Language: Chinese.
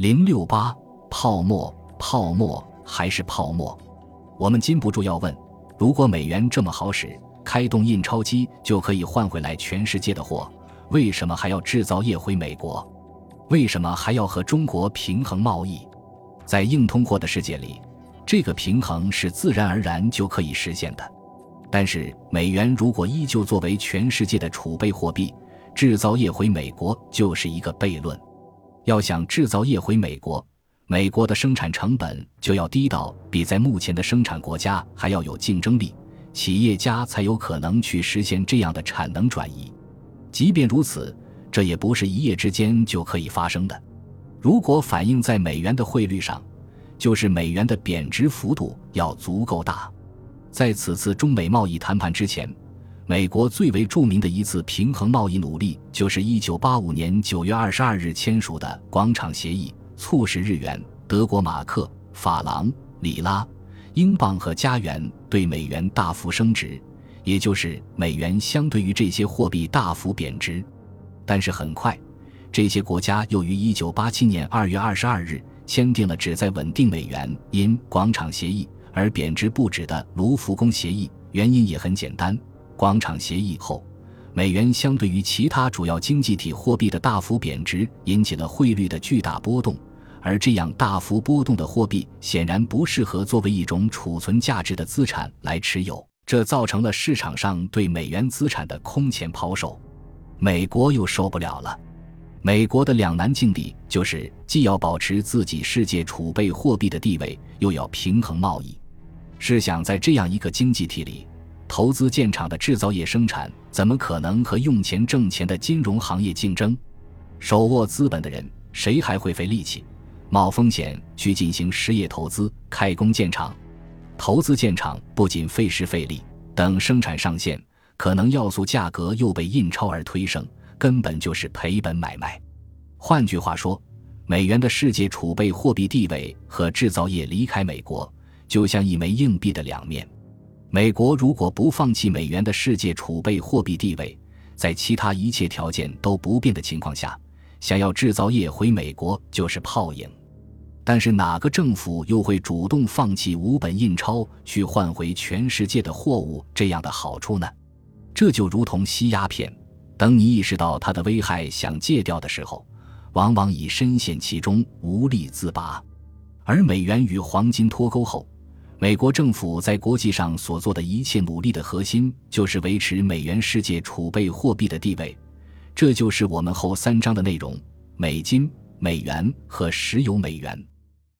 零六八泡沫，泡沫还是泡沫？我们禁不住要问：如果美元这么好使，开动印钞机就可以换回来全世界的货，为什么还要制造业回美国？为什么还要和中国平衡贸易？在硬通货的世界里，这个平衡是自然而然就可以实现的。但是，美元如果依旧作为全世界的储备货币，制造业回美国就是一个悖论。要想制造业回美国，美国的生产成本就要低到比在目前的生产国家还要有竞争力，企业家才有可能去实现这样的产能转移。即便如此，这也不是一夜之间就可以发生的。如果反映在美元的汇率上，就是美元的贬值幅度要足够大。在此次中美贸易谈判之前，美国最为著名的一次平衡贸易努力，就是1985年9月22日签署的广场协议，促使日元、德国马克、法郎、里拉、英镑和加元对美元大幅升值，也就是美元相对于这些货币大幅贬值。但是很快，这些国家又于1987年2月22日签订了旨在稳定美元因广场协议而贬值不止的卢浮宫协议。原因也很简单：广场协议后，美元相对于其他主要经济体货币的大幅贬值，引起了汇率的巨大波动。而这样大幅波动的货币显然不适合作为一种储存价值的资产来持有，这造成了市场上对美元资产的空前抛售。美国又受不了了。美国的两难境地就是，既要保持自己世界储备货币的地位，又要平衡贸易。试想，在这样一个经济体里，投资建厂的制造业生产，怎么可能和用钱挣钱的金融行业竞争？手握资本的人，谁还会费力气、冒风险去进行实业投资、开工建厂？投资建厂不仅费时费力，等生产上线。可能要素价格又被印钞而推升，根本就是赔本买卖。换句话说，美元的世界储备货币地位和制造业离开美国，就像一枚硬币的两面。美国如果不放弃美元的世界储备货币地位，在其他一切条件都不变的情况下，想要制造业回美国就是泡影。但是哪个政府又会主动放弃无本印钞去换回全世界的货物这样的好处呢？这就如同吸鸦片，等你意识到它的危害，想戒掉的时候，往往已深陷其中，无力自拔。而美元与黄金脱钩后，美国政府在国际上所做的一切努力的核心，就是维持美元世界储备货币的地位。这就是我们后三章的内容：美金、美元和石油美元。